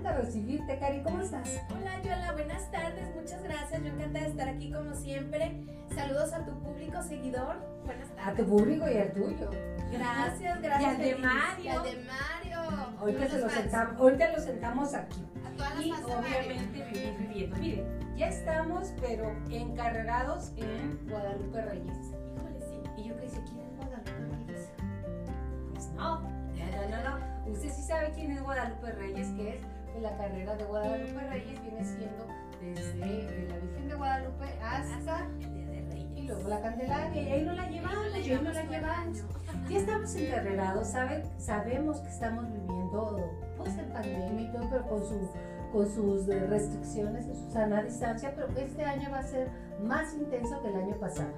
encanta recibirte, Cari. ¿Cómo estás? Hola, Yola. Buenas tardes. Muchas gracias. Yo encantada de estar aquí como siempre. Saludos a tu público seguidor. Buenas tardes. A tu público y al tuyo. Gracias, gracias. Y al de. Mario. Y al de Mario. Ahorita, Los se lo fans. sentamos, ahorita lo sentamos aquí. A todas las Y obviamente vivir viviendo. Miren, ya estamos, pero encarrerados en Guadalupe Reyes. Híjole, sí. Y yo que decía, ¿quién es Guadalupe Reyes? Pues no, no, no, no, no. Usted sí sabe quién es Guadalupe Reyes, que es la carrera de Guadalupe Reyes, viene siendo desde eh, la Virgen de Guadalupe hasta El Día de Reyes. y luego la Candelaria, y ahí no la llevamos, y ahí no la llevamos. Ya estamos encarrerados, ¿sabe? sabemos que estamos viviendo pues en pandemia y todo, pero con, su, con sus restricciones, su sana distancia, pero este año va a ser más intenso que el año pasado.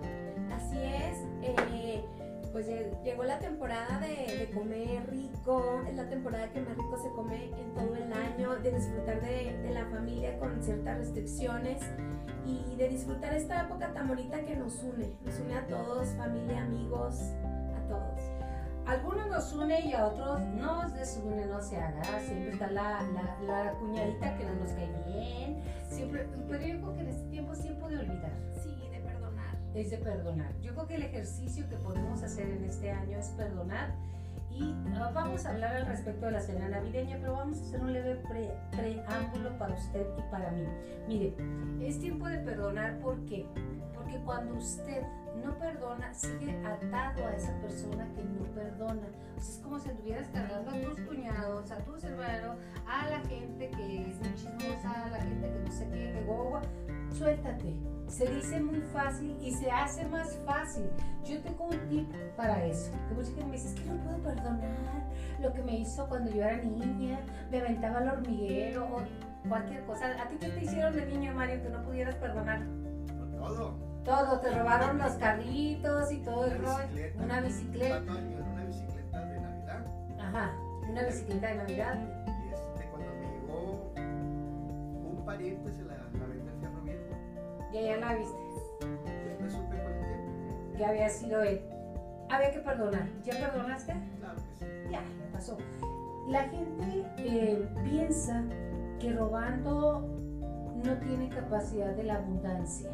Así es. eh, pues lle- llegó la temporada de, de comer rico, es la temporada que más rico se come en todo el año, de disfrutar de, de la familia con ciertas restricciones y de disfrutar esta época tan bonita que nos une, nos une a todos, familia, amigos, a todos. Algunos nos une y a otros nos desune, no se haga. Siempre está la, la, la cuñadita que no nos cae bien. Siempre, pero yo creo que en este tiempo es tiempo de olvidar. Sí. Es de perdonar. Yo creo que el ejercicio que podemos hacer en este año es perdonar y ah, vamos a hablar al respecto de la cena navideña, pero vamos a hacer un leve pre- preámbulo para usted y para mí. Mire, es tiempo de perdonar ¿por qué? Porque cuando usted no perdona, sigue atado a esa persona que no perdona. O sea, es como si estuvieras cargando a tus cuñados, a tus hermanos, a la gente que es muy chismosa, a la gente que no sé qué, que guagua. Suéltate. Se dice muy fácil y se hace más fácil. Yo tengo un tip para eso. Que mucha gente me dice, es que no puedo perdonar lo que me hizo cuando yo era niña, me aventaba al hormiguero o cualquier cosa. ¿A ti qué te hicieron de niño, Mario, que no pudieras perdonar? Todo. Todo, te robaron los carritos y todo el Una rollo. bicicleta. Una bicicleta. Una bicicleta de Navidad. Ajá, una bicicleta de Navidad. Y este, cuando me llegó un pariente, Y allá la viste, supe que había sido él. Había que perdonar. ¿Ya perdonaste? Claro que sí. Ya, ya pasó. La gente eh, piensa que robando no tiene capacidad de la abundancia.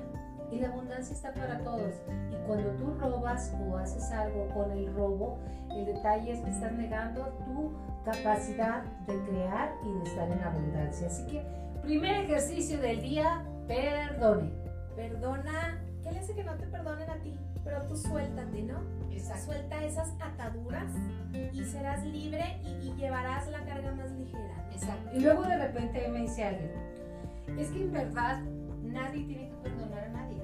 Y la abundancia está para todos. Y cuando tú robas o haces algo con el robo, el detalle es que estás negando tu capacidad de crear y de estar en abundancia. Así que, primer ejercicio del día, perdone. Perdona, ¿qué le hace que no te perdonen a ti? Pero tú suéltate, ¿no? Suelta esas ataduras y serás libre y, y llevarás la carga más ligera. Exacto. Y luego de repente me dice alguien, es que en verdad nadie tiene que perdonar a nadie.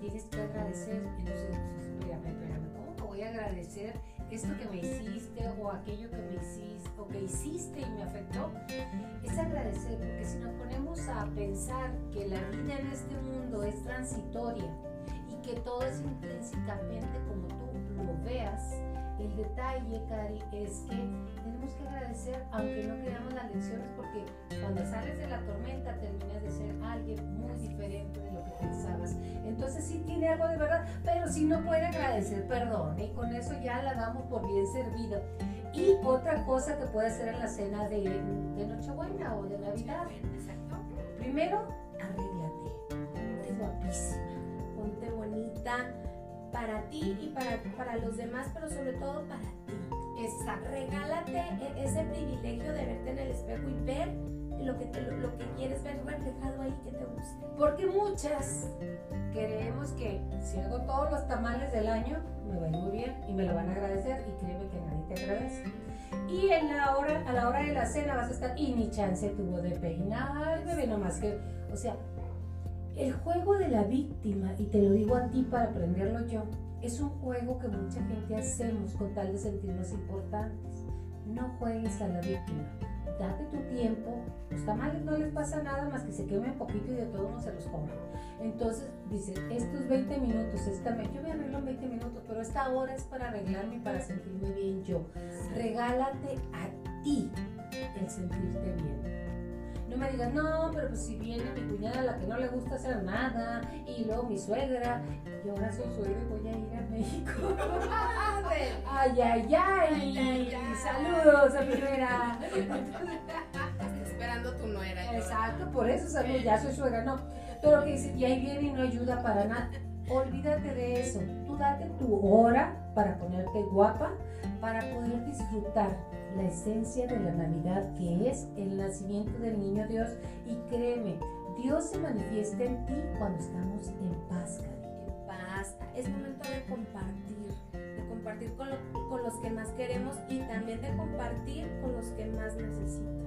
Tienes que agradecer. Entonces, espérame, espérame, ¿cómo te voy a agradecer esto que me hiciste o aquello que me hiciste o que hiciste y me afectó? Es agradecer, porque si nos ponemos a pensar que la vida en este mundo es transitoria y que todo es intrínsecamente como tú lo veas, el detalle, Cari, es que tenemos que agradecer, aunque no creamos las lecciones, porque cuando sales de la tormenta terminas de ser alguien muy diferente pensabas. Entonces sí tiene algo de verdad, pero si no puede agradecer, perdón, y con eso ya la damos por bien servido. Y otra cosa que puede hacer en la cena de, de Nochebuena o de Navidad, Exacto. primero, arréglate, ponte guapísima. Ponte bonita para ti y para, para los demás, pero sobre todo para ti. Exacto. Regálate e- ese privilegio de verte en el espejo y ver lo que, te- lo, que quieres ver reflejado ahí que te guste. Porque muchas creemos que si hago todos los tamales del año, me va a ir muy bien y me lo van a agradecer y créeme que nadie te agradece. Y en la hora, a la hora de la cena vas a estar, y ni chance tuvo de peinar, bebé, nomás que, o sea, el juego de la víctima, y te lo digo a ti para aprenderlo yo, es un juego que mucha gente hacemos con tal de sentirnos importantes. No juegues a la víctima. Date tu tiempo. Los tamales no les pasa nada más que se quemen poquito y de todo no se los comen. Entonces dice, estos 20 minutos, esta, me- yo me arreglo en 20 minutos, pero esta hora es para arreglarme y para sentirme bien yo. Regálate a ti el sentirte bien. No me digas, no, pero pues si viene mi cuñada la que no le gusta hacer nada, y luego mi suegra, y ahora soy suegra y voy a ir a México a Ay, ay, ay. Saludos a primera. esperando tu nuera. Exacto, por eso saludos, ya soy suegra, no. Pero que dice, y ahí viene y no ayuda para nada. Olvídate de eso. Tú date tu hora para ponerte guapa, para poder disfrutar la esencia de la Navidad, que es el nacimiento del niño Dios. Y créeme, Dios se manifiesta en ti cuando estamos en paz, En paz. Es momento de compartir, de compartir con, con los que más queremos y también de compartir con los que más necesitan.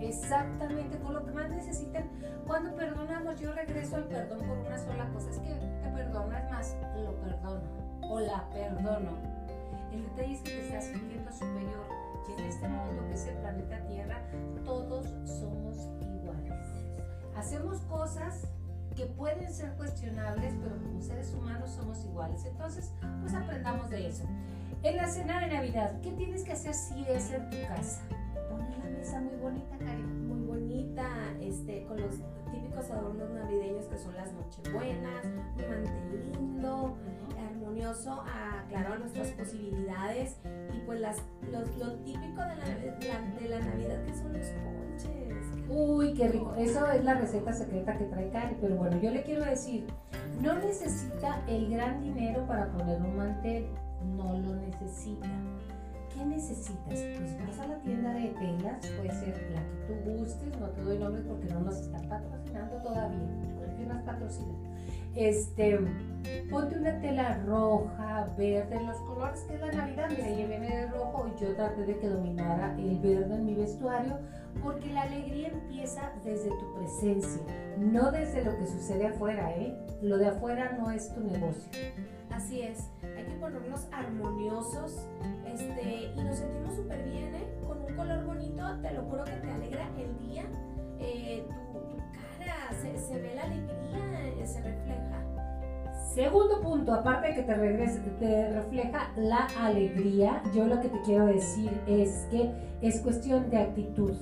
Exactamente, con lo que más necesitan. Cuando perdonamos, yo regreso al perdón por una sola cosa. Es que te perdonas más, lo perdono o la perdono. El detalle es que te estás es el planeta Tierra, todos somos iguales. Hacemos cosas que pueden ser cuestionables, pero como seres humanos somos iguales. Entonces, pues aprendamos de eso. En la cena de Navidad, ¿qué tienes que hacer si es en tu casa? Poner la mesa muy bonita, Karen. Muy bonita, este, con los típicos adornos navideños que son las nochebuenas, un mantel lindo, armonioso, a, claro, a nuestras posibilidades pues las, los, lo típico de la, de la Navidad que son los ponches. Uy, qué rico. Eso es la receta secreta que trae Karen. Pero bueno, yo le quiero decir, no necesita el gran dinero para poner un mantel. No lo necesita. ¿Qué necesitas? Pues vas a la tienda de telas, puede ser la que tú gustes, no te doy nombres porque no nos están patrocinando todavía, porque nos patrocinan. Este, ponte una tela roja, verde, los colores que la Navidad, mira, ella viene de rojo y yo traté de que dominara el verde en mi vestuario, porque la alegría empieza desde tu presencia, no desde lo que sucede afuera, ¿eh? Lo de afuera no es tu negocio. Así es, hay que ponernos armoniosos este, y nos sentimos súper bien, ¿eh? Con un color bonito, te lo juro que te alegra el día. Eh, se, se, ve la alegría, eh, se refleja. Segundo punto, aparte de que te, regrese, te refleja la alegría, yo lo que te quiero decir es que es cuestión de actitud.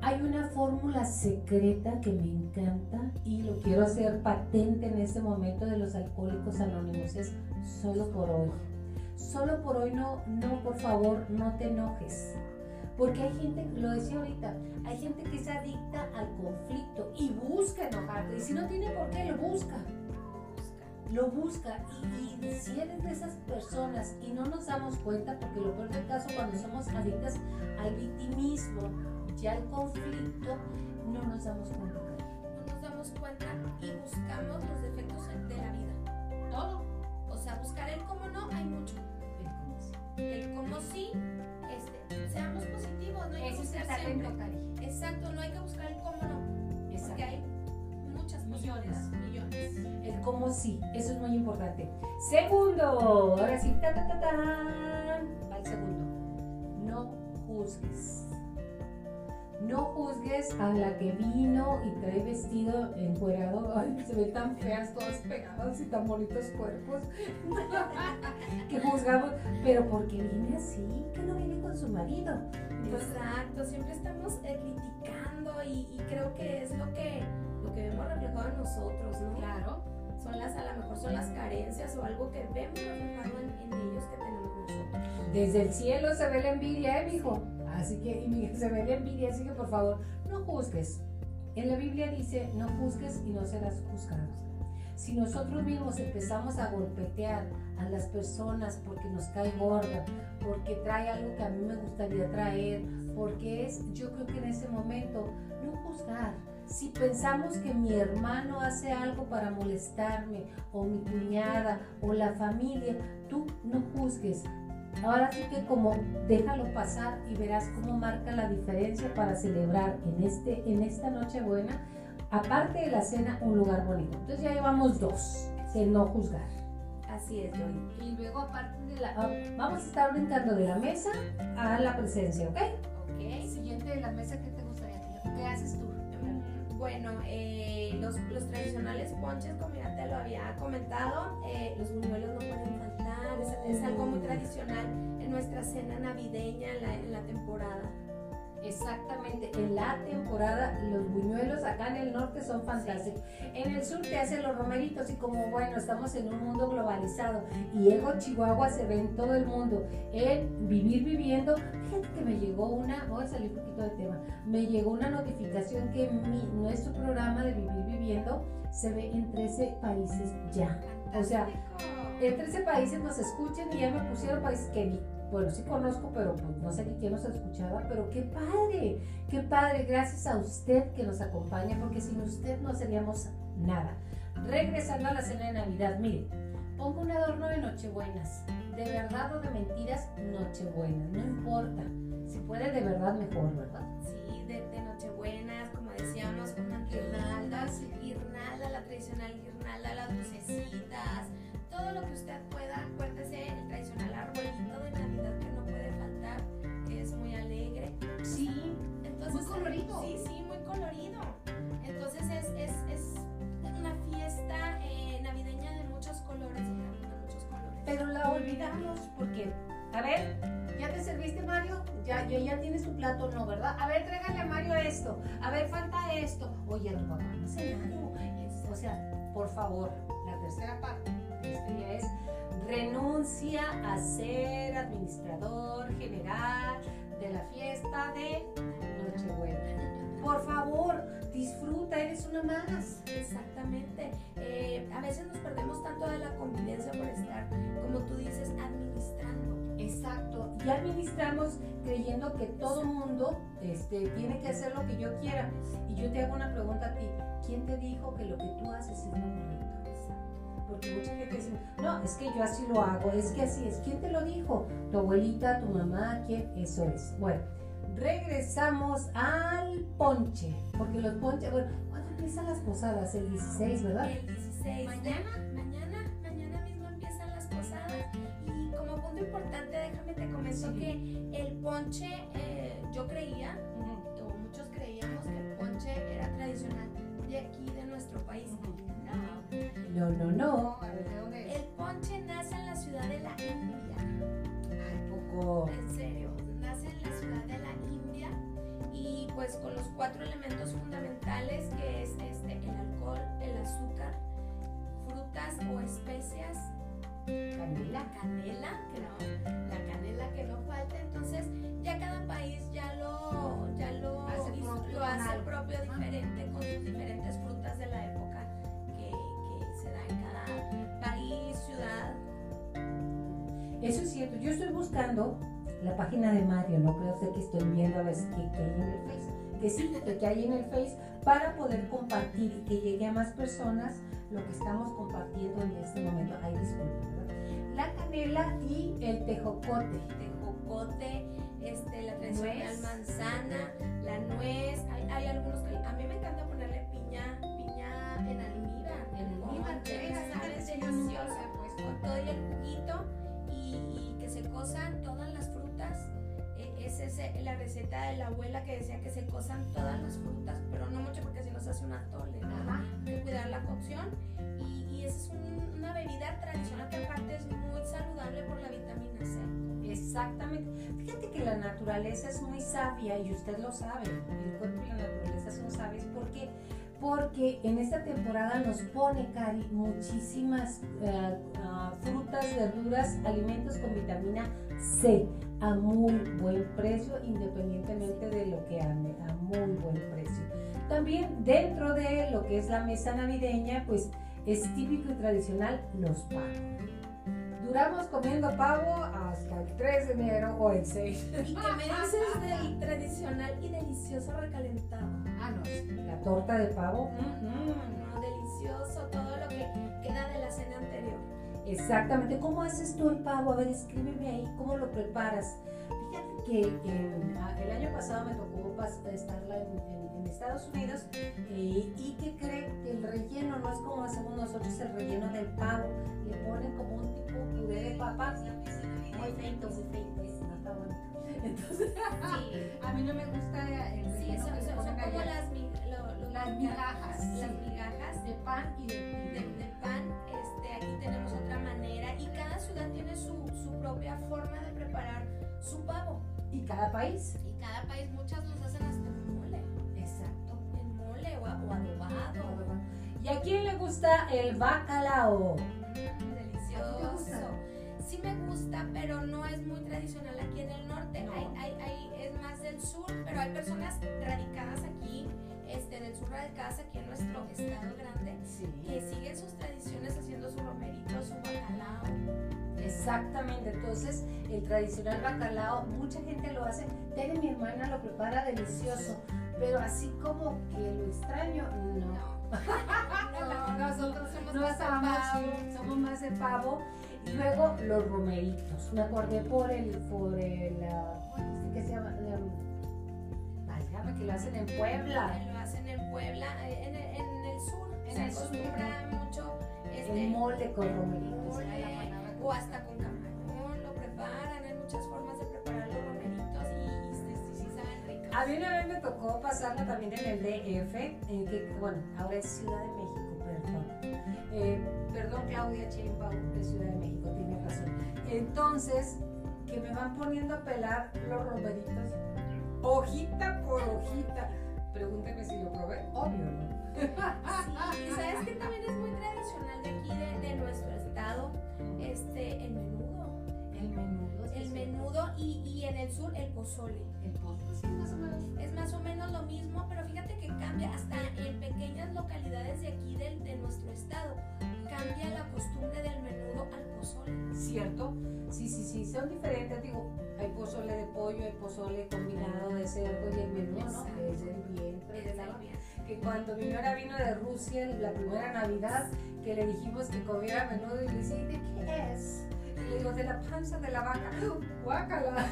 Hay una fórmula secreta que me encanta y lo quiero hacer patente en este momento de los alcohólicos anónimos. Es solo por hoy. Solo por hoy no, no, por favor, no te enojes. Porque hay gente, lo decía ahorita, hay gente que es adicta al conflicto y busca enojarte. Y si no tiene por qué, lo busca. Lo busca. Y, y si eres de esas personas y no nos damos cuenta, porque lo peor del caso cuando somos adictas al victimismo, ya el conflicto, no nos damos cuenta. No nos damos cuenta y buscamos los defectos de la vida. Todo. O sea, buscar el cómo no, hay mucho. El cómo sí, este, seamos positivos, no hay que buscar talento, siempre. Exacto, no hay que buscar el cómo no. Exacto. Porque hay muchas millones, millones. El cómo sí, eso es muy importante. Segundo, ahora sí, ta ta ta tan. Va el segundo. No juzgues. No juzgues a la que vino y trae vestido encuerado. Ay, se ven tan feas, todas pegadas y tan bonitos cuerpos. que juzgamos, pero porque viene así, que no viene con su marido. Exacto, siempre estamos eh, criticando y, y, creo que es lo que, lo que vemos reflejado en nosotros, ¿no? Claro. Son las, a lo mejor son las carencias o algo que vemos reflejado en, en ellos que tenemos nosotros. Desde el cielo se ve la envidia, ¿eh, mijo? Así que y se ve la envidia, así que por favor, no juzgues. En la Biblia dice, no juzgues y no serás juzgado. Si nosotros mismos empezamos a golpetear a las personas porque nos cae gorda, porque trae algo que a mí me gustaría traer, porque es, yo creo que en ese momento, no juzgar. Si pensamos que mi hermano hace algo para molestarme, o mi cuñada, o la familia, tú no juzgues. Ahora sí que como déjalo pasar y verás cómo marca la diferencia para celebrar en, este, en esta noche buena, aparte de la cena, un lugar bonito. Entonces ya llevamos dos, el no juzgar. Así es, Joy. Y luego aparte de la... Vamos a estar brincando de la mesa a la presencia, ¿ok? Ok. Siguiente de la mesa, ¿qué te gustaría? ¿Qué haces tú? Bueno, eh, los, los, tradicionales ponches, como ya te lo había comentado, eh, los buñuelos no pueden faltar, es, es, algo muy tradicional en nuestra cena navideña en la, en la temporada. Exactamente, en la temporada los buñuelos acá en el norte son fantásticos. En el sur te hacen los romeritos y como bueno, estamos en un mundo globalizado y Ego Chihuahua se ve en todo el mundo. El vivir viviendo, fíjate que me llegó una, voy a salir un poquito de tema, me llegó una notificación que mi, nuestro programa de vivir viviendo se ve en 13 países ya. O sea, en 13 países nos escuchan y ya me pusieron países que vi bueno, sí conozco, pero pues no sé quién nos escuchaba, pero qué padre, qué padre, gracias a usted que nos acompaña, porque sin usted no seríamos nada. Regresando a la cena de Navidad, mire, pongo un adorno de Nochebuenas, de verdad o de mentiras, Nochebuenas, no importa, si puede de verdad mejor, ¿verdad? Sí, de, de Nochebuenas, como decíamos, una guirnalda, guirnalda, la tradicional guirnalda, las lucecitas, todo lo que usted pueda, acuérdese, el tradicional arbolito de Navidad colorido. Sí, sí, muy colorido. Entonces es, es, es una fiesta eh, navideña de muchos colores, de muchos colores. Pero la olvidamos porque, a ver, ¿ya te serviste Mario? Ya, ya, ya tienes tu plato, no, ¿verdad? A ver, tráigale a Mario esto. A ver, falta esto. Oye, tu papá no. O sea, por favor, la tercera parte de esto ya es renuncia a ser administrador general de la fiesta de Nochebuena. Por favor, disfruta, eres una más. Exactamente. Eh, a veces nos perdemos tanto de la convivencia por estar, como tú dices, administrando. Exacto. Y administramos creyendo que todo mundo este, tiene que hacer lo que yo quiera. Y yo te hago una pregunta a ti. ¿Quién te dijo que lo que tú haces es lo correcto? Porque mucha gente dice, no, es que yo así lo hago, es que así es. ¿Quién te lo dijo? Tu abuelita, tu mamá, ¿quién? Eso es. Bueno, regresamos al ponche. Porque los ponches, bueno, ¿cuándo empiezan las posadas? El 16, ¿verdad? El 16. Mañana. Mañana, mañana mismo empiezan las posadas. Y como punto importante, déjame te comento Sí. que el ponche, eh, yo creía, o muchos creíamos que el ponche era tradicional de aquí, de nuestro país. No, no, no. A ver, ¿de dónde El ponche nace en la ciudad de la India. Ay, poco. En serio, nace en la ciudad de la India y pues con los cuatro elementos fundamentales que es este, el alcohol, el azúcar, frutas o especias, Canela. la canela, que no, la canela que no falta, entonces ya cada país ya lo, ya lo, Hace propio lo hace propio diferente con sus diferentes frutas de la época país, ciudad. Eso es cierto. Yo estoy buscando la página de Mario, no creo sé que estoy viendo a ver que hay en el Face. Que sí, que, hay en el Face para poder compartir y que llegue a más personas lo que estamos compartiendo en este momento. Ay, disculpen. La canela y el tejocote. tejocote, este, la tradicional manzana, la nuez. Hay, hay algunos que a mí me encanta ponerle piña, piña en almíbar. En almíbar, he puesto. Con todo el juguito y, y que se cosan todas las frutas. Eh, Es ese, la receta de la abuela que decía que se cosan todas las frutas, pero no mucho porque si no se hace un atole. Ajá. Hay que cuidar la cocción y, y esa es un- una bebida tradicional que aparte es muy saludable por la vitamina C. Exactamente. Fíjate que la naturaleza es muy sabia y usted lo sabe. El cuerpo y la naturaleza son sabios. ¿Por qué? Porque en esta temporada nos pone, Cari, muchísimas eh, ah, frutas, verduras, alimentos con vitamina C a muy buen precio, independientemente de lo que ande, a muy buen precio. También dentro de lo que es la mesa navideña, pues es típico y tradicional los pavos. Duramos comiendo pavo hasta el 3 de enero o el 6. ¿Y qué me dices del tradicional y delicioso recalentado? Ah, no, la torta de pavo. mm. No, delicioso, todo lo que queda de la cena anterior. Exactamente. ¿Cómo haces tú el pavo? A ver, escríbeme ahí, ¿cómo lo preparas? Fíjate que ah, el año pasado me tocó estarla en, en- en Estados Unidos eh, y que cree que el relleno no es como hacemos nosotros el relleno del pavo. Le ponen como un tipo puré de papa. Muy feito, muy feito. Está bonito. Entonces, Sí, a mí no me gusta el sí, relleno le son- son como las, lo- lo- Las migajas, Las sí. migajas de pan y de, de, de pan. Este, aquí tenemos otra manera y cada ciudad tiene su, su propia forma de preparar su pavo. Y cada país. Y cada país, muchas los hacen hasta en mole. Exacto. En mole o, o adobado. ¿Y a quién le gusta el bacalao? Delicioso. Sí me gusta, pero no es muy tradicional aquí en el norte. No. Hay, hay, hay- es más del sur, pero hay personas radicadas aquí, este, del sur radicadas aquí en nuestro estado grande, Sí. que siguen sus tradiciones haciendo su romerito, su bacalao. Exactamente, entonces el tradicional bacalao, mucha gente lo hace, Tere mi hermana lo prepara delicioso, pero así como que lo extraño, no. No, nosotros somos No más de pavo. somos más de pavo. Y luego los romeritos. Me acordé por el, por el, ah, este que se llama, válgame, que lo hacen en Puebla. Lo hacen en Puebla, eh, en el, en el sur. En se el sur. acostumbra mucho este, El mole con romeritos. mole, o hasta con camarón lo preparan. Hay muchas formas de preparar los romeritos y, sí, saben ricos. A mí una vez me tocó pasarla también en el DF, en que, bueno, ahora es Ciudad de México. Eh, perdón, Claudia Sheinbaum de Ciudad de México, tiene razón. Entonces, que me van poniendo a pelar los romeritos, hojita por hojita. Pregúnteme si lo probé, obvio, ¿no? Sí, ¿sabes que también es muy tradicional de aquí, de, de nuestro estado? Este, el menudo. El menudo. sí, El menudo y, y en el sur el pozole. El postre, sí, más o menos. Es ¿Cierto? Sí, sí, sí, son diferentes. Digo, hay pozole de pollo, hay pozole combinado de cerdo y el menudo, ¿no? Es bien. que cuando mi nuera vino de Rusia la primera Navidad, que le dijimos que comiera menudo y le dice, ¿de qué es? Y le digo, de la panza de la vaca. Guácala.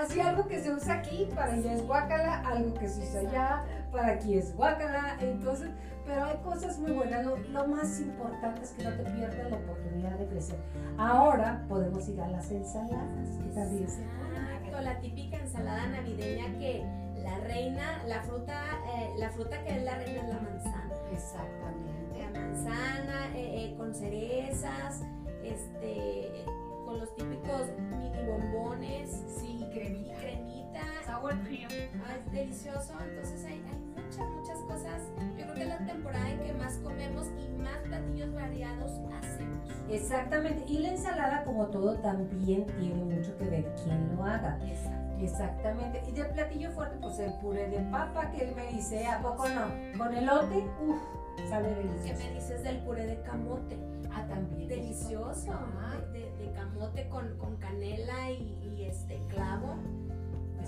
Así algo que se usa aquí, para ella es guácala, algo que se usa allá, para aquí es guácala. Entonces, pero hay cosas muy buenas. Lo, lo más importante es que no te pierdas la oportunidad de crecer. Ahora podemos ir a las ensaladas, que también Exacto, la típica ensalada navideña que la reina, la fruta, eh, la fruta que es la reina es la manzana. Exactamente. La manzana eh, eh, con cerezas, este, con los típicos mini bombones, Sí. Sour cream. Ah, es delicioso, entonces hay, hay muchas, muchas cosas. Yo creo que es la temporada en que más comemos y más platillos variados hacemos. Exactamente. Y la ensalada, como todo, también tiene mucho que ver quién lo haga. Exactamente. Y de platillo fuerte, pues el puré de papa que él me dice, ¿a poco no? Con elote, uff, sabe ¿Qué delicioso. me dices del puré de camote? Ah, también. Delicioso. Ah. De, de- de camote con, con canela y, y este clavo.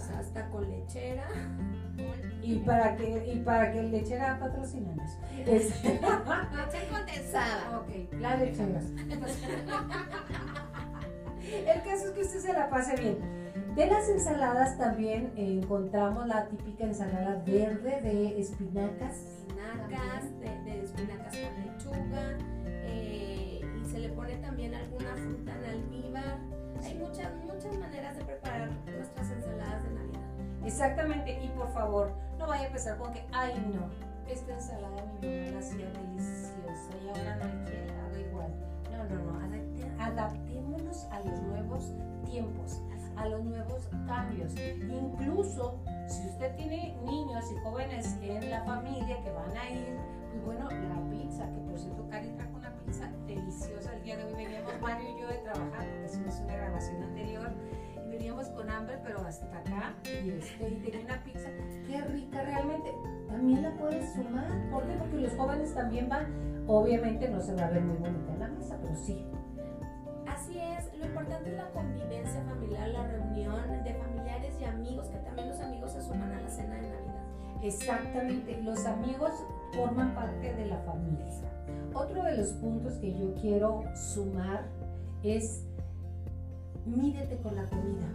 Pues hasta con lechera. Y para que, y para que el lechera patrocinanos. Es... Leche condensada. ok, la lechera. El caso es que usted se la pase bien. De las ensaladas también encontramos la típica ensalada verde de espinacas. Espinacas, de, de espinacas con lechuga. eh, y se le pone también alguna fruta en almíbar. Exactamente, y por favor, no vaya a empezar con que, ay no, esta ensalada mi mamá la hacía deliciosa y ahora no la haga igual. No, no, no, adaptémonos a los nuevos tiempos, a los nuevos cambios. Incluso si usted tiene niños y jóvenes en la familia que van a ir, pues bueno, la pizza, que por cierto Cari trajo una pizza deliciosa el día de hoy. Veníamos Mario y yo de trabajar, porque hicimos una grabación anterior veníamos con hambre, pero hasta acá y, este, y tenía una pizza qué rica realmente. También la puedes sumar, ¿por qué? Porque los jóvenes también van. Obviamente no se va a ver muy bonita en la mesa, pero sí. Así es, lo importante es la convivencia familiar, la reunión de familiares y amigos, que también los amigos se suman a la cena de Navidad. Exactamente, los amigos forman parte de la familia. Otro de los puntos que yo quiero sumar es mídete con la comida.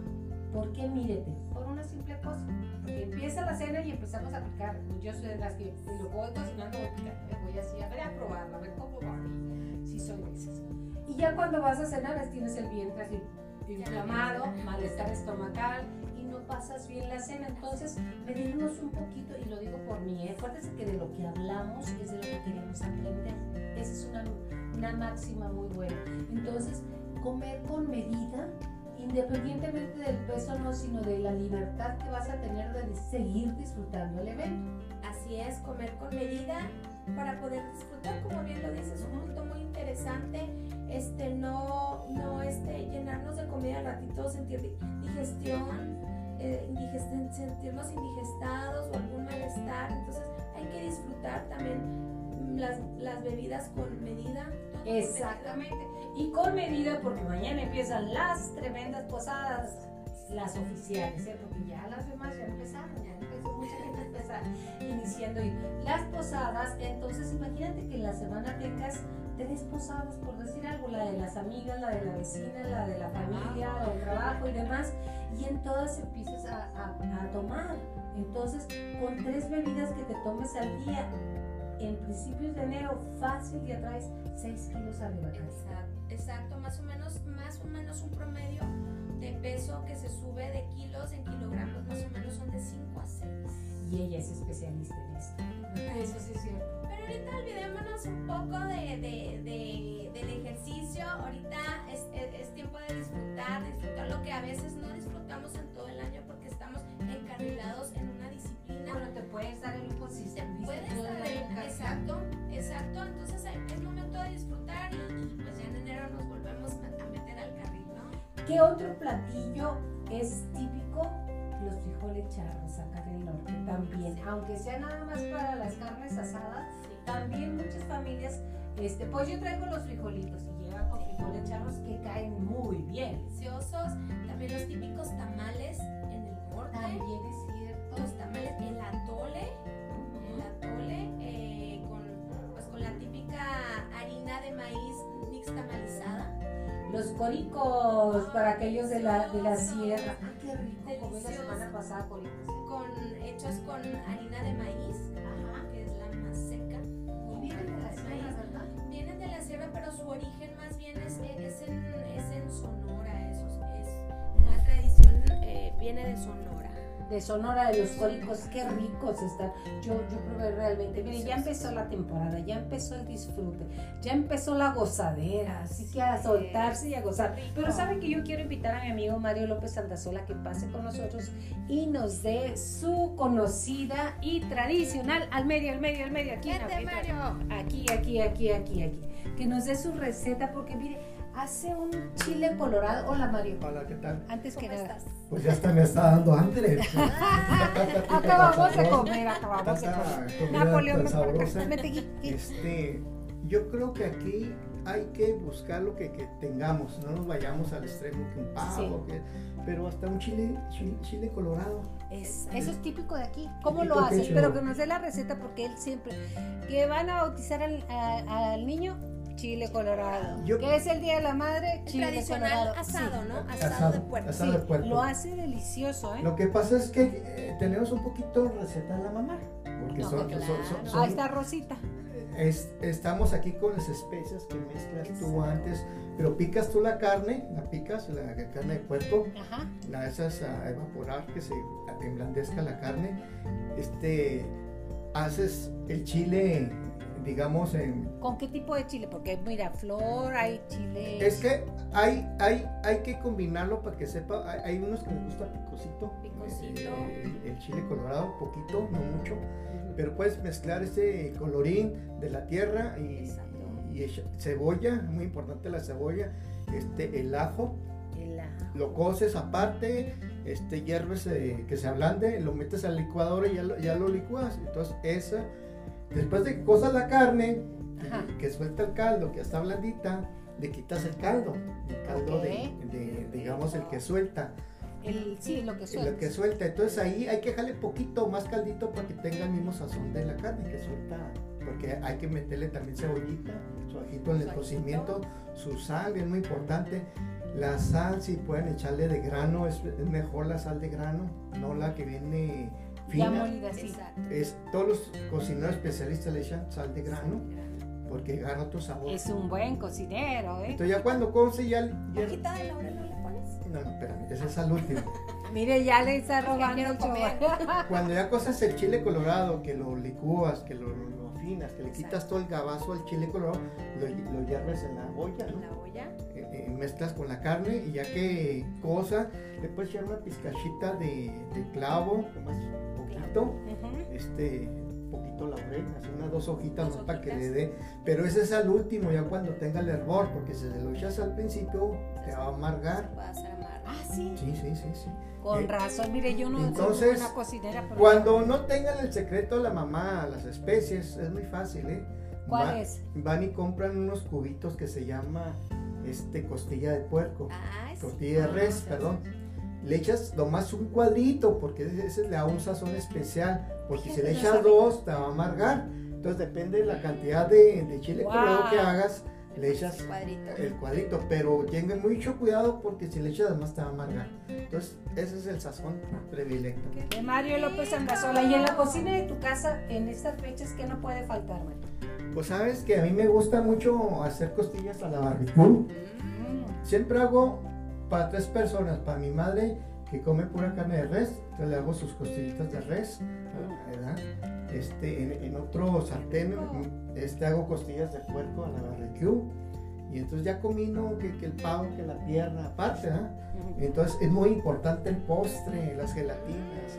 ¿Por qué mídete? Por una simple cosa. Porque empieza la cena y empezamos a picar. Yo soy de las que lo voy cocinando, voy picando, me voy así a ver a probarla, a ver cómo va. Si soy de esas. Y ya cuando vas a cenar es- tienes el vientre así inflamado, malestar estomacal y no pasas bien la cena. Entonces, medirnos un poquito, y lo digo por mí, ¿eh? acuérdense que de lo que hablamos es de lo que queremos aprender. Esa es una, una máxima muy buena. Entonces, comer con medida independientemente del peso no, sino de la libertad que vas a tener de seguir disfrutando el evento. Así es, comer con medida para poder disfrutar, como bien lo dices, un punto muy interesante, este, no, no este, llenarnos de comida al ratito, sentir digestión, eh, sentirnos indigestados o algún malestar, entonces hay que disfrutar también las, las bebidas con medida. Exactamente, y con medida porque mañana empiezan las tremendas posadas, las oficiales, ¿eh? porque ya las demás ya empezaron, ya empezó mucha gente empezar iniciando y las posadas, entonces imagínate que en la semana tengas tres posadas, por decir algo, la de las amigas, la de la vecina, la de la familia, la del trabajo y demás, y en todas empiezas a, a, tomar. Entonces, con tres bebidas que te tomes al día, en principios de enero, fácil ya traes 6 kilos arriba. Exacto, exacto, más o menos, más o menos un promedio de peso que se sube de kilos en kilogramos, más o menos son de 5 a 6. Y ella es especialista en esto. Eso sí es cierto. Pero ahorita olvidémonos un poco de, de, de, del ejercicio. Ahorita es, es, tiempo de disfrutar, disfrutar lo que a veces no disfrutamos en todo el año porque estamos encarrilados en una disciplina. Bueno, te puedes dar el lujo si te ¿Qué otro platillo es típico? Los frijoles charros acá en el norte también, aunque sea nada más para las carnes asadas, también muchas familias, este, pues yo traigo los frijolitos y llevan con frijoles charros que caen muy bien. Deliciosos, también los típicos tamales en el norte. También es cierto. Los tamales, el atole, Los coricos para aquellos de la, de la sierra. Ah, qué rico, comí la semana pasada coricos. Con, hechos con harina de maíz, Ajá. que es la más seca. Y vienen de la sierra, ¿verdad? Vienen de la sierra, pero su origen más bien es, es, en, es en Sonora. Eso es, la tradición eh, viene de Sonora de Sonora de los Cólicos, qué ricos están. Yo, yo probé realmente. Mire, ya empezó la temporada, ya empezó el disfrute, ya empezó la gozadera, así que a soltarse y a gozar. Pero saben que yo quiero invitar a mi amigo Mario López Aldazola que pase con nosotros y nos dé su conocida y tradicional al medio, al medio, al medio, aquí. Mario. Aquí, aquí, aquí, aquí, aquí. Que nos dé su receta porque mire hace un chile colorado. Hola Mario. Hola, ¿qué tal? Antes que nada. Pues ya está, me está dando hambre. acabamos de comer, acabamos de comer. Napoleón, sabrosa. Este, yo creo que aquí hay que buscar lo que, que, tengamos, no nos vayamos al extremo que un pavo, que, pero hasta un chile, chile, colorado. Es, eso es típico de aquí. ¿Cómo lo haces? Pero que nos dé la receta porque él siempre, que van a bautizar al, al niño, chile colorado. ¿Qué es el Día de la Madre? Chile tradicional asado, ¿no? Asado, de puerco. Asado de puerco. Lo hace delicioso, ¿eh? Lo que pasa es que eh, tenemos un poquito receta de la mamá. Porque son, Ahí está Rosita. estamos aquí con las especias que mezclas tú antes, pero picas tú la carne, la picas, la, carne de puerco, la dejas a evaporar, que se emblandezca la carne, este, haces el chile digamos en... ¿Con qué tipo de chile? Porque mira, flor, hay chile... Es que hay, hay, hay que combinarlo para que sepa, hay, unos que me gusta picosito. Picosito. El, chile colorado, poquito, no mucho, pero puedes mezclar ese colorín de la tierra y, cebolla, muy importante la cebolla, este, el ajo. El ajo. Lo coces aparte, este, hierves eh, que se ablande, lo metes al licuador y ya lo, ya lo licúas. Entonces, esa Después de que cosas la carne, que suelta el caldo, que está blandita, le quitas el caldo, el caldo de, digamos, el que suelta. El, sí, lo que suelta. Lo que suelta. Entonces ahí hay que dejarle poquito más caldito para que tenga el mismo sazón de la carne que suelta. Porque hay que meterle también cebollita, su ajito en el cocimiento, su sal es muy importante. La sal, si pueden echarle de grano, es, es mejor la sal de grano, no la que viene fina. Es, todos los cocineros especialistas le echan sal de grano porque gana otro sabor. Es un buen cocinero, ¿eh? Entonces ya cuando coce ya... ya... ¿Poquita de laurel no le pones? No, no, espérame, ese es al último. Mire, ya le está robando el Cuando ya coces el chile colorado, que lo licúas, que lo, lo finas, que le quitas todo el gabazo al chile colorado, lo, lo hierves en la olla, En ¿no? la olla. Eh, eh, mezclas con la carne y ya que cosa, le puedes echar una pizcachita de, de clavo, más poquito, Ujú. este, poquito laurel, así unas dos hojitas Dos ¿no? para que le dé, pero ese es al último, ya cuando tenga el hervor, porque si se lo echas al principio, te va a amargar. Puede hacer amargo. Ah, sí. Sí, sí, sí, sí. Con Eh, razón, mire, yo no entonces, soy una cocinera. pero- Cuando no tengan el secreto la mamá, las especies, es muy fácil, ¿eh? ¿Cuál Va- es? Van y compran unos cubitos que se llama este costilla de puerco, Ay, sí. tortilla de res, perdón. Le echas nomás un cuadrito porque ese le da un sazón especial, porque si le echas dos te va a amargar. Entonces depende de la cantidad de, de chile Wow. colorado que hagas, le echas Cuadrito. el cuadrito, pero tengan mucho cuidado porque si le echas además te va a amargar. Entonces ese es el sazón predilecto. De Mario López Andazola. Y en la cocina de tu casa, en estas fechas, ¿qué no puede faltar, Mario? Pues sabes que a mí me gusta mucho hacer costillas a la barbecue. Mm. Siempre hago para tres personas, para mi madre que come pura carne de res, entonces le hago sus costillitas de res, ¿verdad? Este, en, en otro sartén este, hago costillas de puerco a la barbecue y entonces ya comino que, que el pavo, que la pierna, aparte, ¿verdad? Entonces es muy importante el postre, las gelatinas.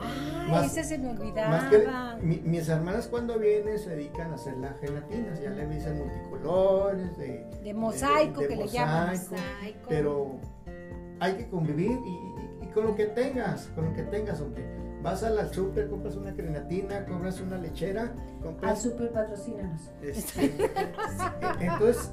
Ah, Más- ese se me olvidaba. Más que mi- mis hermanas cuando vienen se dedican a hacer las gelatinas, ya le dicen multicolores, de, de mosaico de que le llaman. mosaico. Mosaico. pero hay que convivir y, y- y con lo que tengas, con lo que tengas, hombre. Vas a la super, compras una crenatina, compras una lechera, Al compras... super patrocínanos. este, entonces,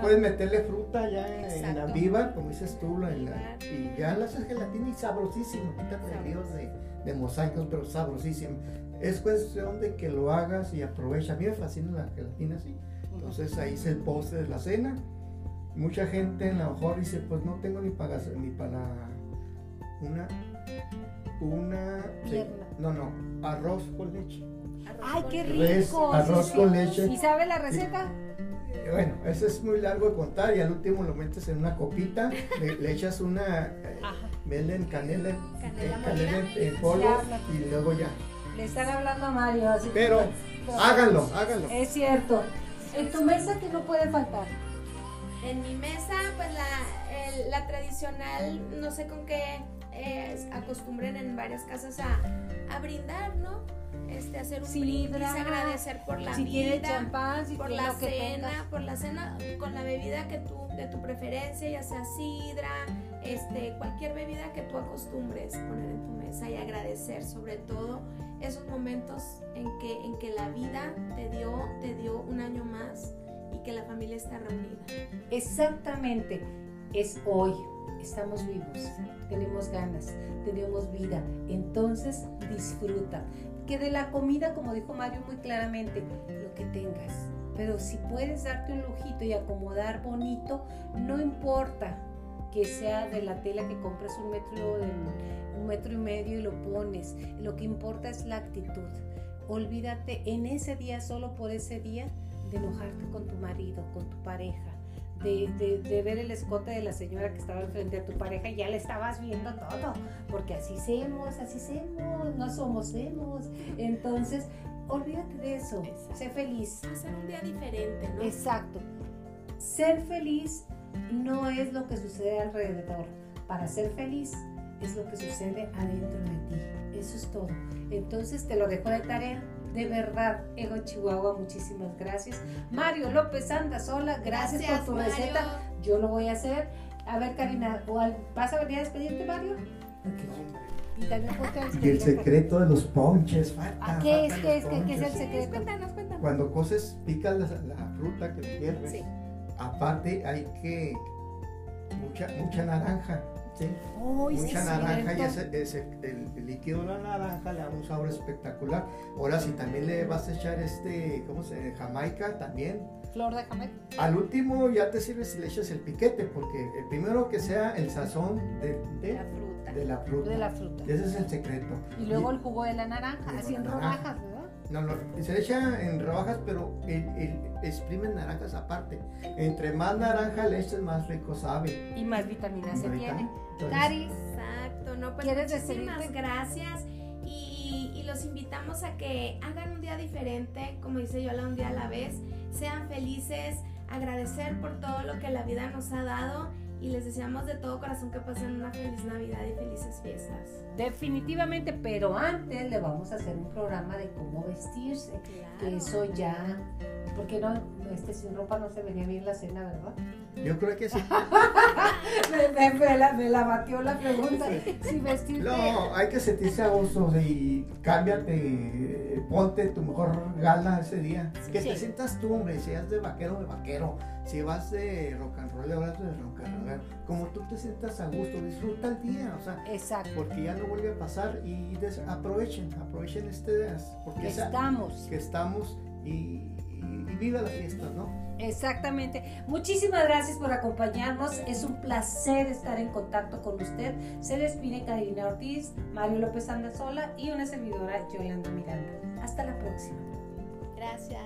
puedes meterle fruta ya en, en la viva, como dices tú, la- en la- y ya la haces gelatina y sabrosísimo, quítate líos de, de mosaicos, pero sabrosísimo. Es cuestión de que lo hagas y aprovecha. A mí me fascina la gelatina así. Entonces ahí es el postre de la cena. Mucha gente a lo mejor dice, pues no tengo ni para ni para una una sí, no no arroz con leche. Arroz Ay, con qué. Res, rico. arroz sí, con leche. ¿Y sabe la receta? Bueno, eso es muy largo de contar y al último lo metes en una copita, le, le echas una, eh, canela, en- Canela eh, canela en, en polvo y luego ya. Le están hablando a Mario. Así que- Pero pero- háganlo, háganlo. Es cierto. En tu mesa, que no puede faltar? En mi mesa, pues la, el- la tradicional, no sé con qué eh, acostumbren en varias casas a, a brindar, ¿no? Este, hacer un Sidra, brindis, agradecer por la si vida, champán, si por la lo cena, por la cena, con la bebida que tú, de tu preferencia, ya sea sidra, este, cualquier bebida que tú acostumbres poner en tu mesa y agradecer sobre todo esos momentos en que, en que la vida te dio, te dio un año más y que la familia está reunida. Exactamente. Es hoy. Estamos vivos. Tenemos ganas. Tenemos vida. Entonces, disfruta. Que de la comida, como dijo Mario muy claramente, lo que tengas. Pero si puedes darte un lujito y acomodar bonito, no importa que sea de la tela que compras un metro, un metro y medio y lo pones. Lo que importa es la actitud. Olvídate en ese día, solo por ese día, de enojarte con tu marido, con tu pareja, de, de- de ver el escote de la señora que estaba enfrente a tu pareja y ya le estabas viendo todo, porque así somos, así somos, no somos hemos. Entonces, olvídate de eso, Exacto. sé feliz. Hacer un día diferente, ¿no? Exacto. Ser feliz no es lo que sucede alrededor. Para ser feliz es lo que sucede adentro de ti. Eso es todo. Entonces te lo dejo de tarea. De verdad, Ego Chihuahua, muchísimas gracias. Mario López anda sola, gracias, por tu Mario. receta. Yo lo voy a hacer. A ver, Karina, ¿o al- ¿vas a venir a despedirte, Mario? Y también Y el secreto de los ponches, falta. ¿A qué es? ¿Qué es? ¿Qué- qué es el secreto? Cuéntanos, cuéntanos. Cuando coces, picas la, la fruta que hierves. Sí. Aparte hay que mucha mucha naranja, ¿sí? Sí mucha es naranja y ese, ese- el, el líquido de la naranja le da un sabor espectacular. Ahora si también le vas a echar este, ¿cómo se llama? Jamaica también. Flor de Jamaica. Al último ya te sirves si le echas el piquete, porque el primero que sea el sazón de, de- La fruta. de la fruta. De la fruta. Ese es el secreto. Y luego el jugo de la naranja, así en rodajas, ¿verdad? No, no, se le echa en rodajas, pero el, el, exprimen naranjas aparte. Entre más naranja le eches, más rico sabe. Y más vitamina se Ahorita, tiene. Cari, Exacto, no, pues ¿Quieres muchísimas despedirte? gracias. Y Y, y los invitamos a que hagan un día diferente, como dice Yola, un día a la vez. Sean felices, agradecer por todo lo que la vida nos ha dado y les deseamos de todo corazón que pasen una feliz Navidad y felices fiestas. Definitivamente, pero antes le vamos a hacer un programa de cómo vestirse, que eso ya, porque no, este sin ropa no se venía bien la cena, ¿verdad? Yo creo que sí. me, me- me la, me la batió la pregunta. Si vestirte. No, hay que sentirse a gusto y cámbiate, eh, ponte tu mejor gala ese día. Que te Sí. sientas tú, hombre, si vas de vaquero, de vaquero. Si vas de rock and roll, vas de rock and roll. Como tú te sientas a gusto, disfruta el día, o sea, Exacto. porque ya no vuelve a pasar y des- aprovechen, aprovechen este día, porque esa- Estamos. que estamos y, y, y viva la fiesta, ¿no? Exactamente. Muchísimas gracias por acompañarnos. Es un placer estar en contacto con usted. Se despide Karina Ortiz, Mario López Andazola y una servidora Yolanda Miranda. Hasta la próxima. Gracias.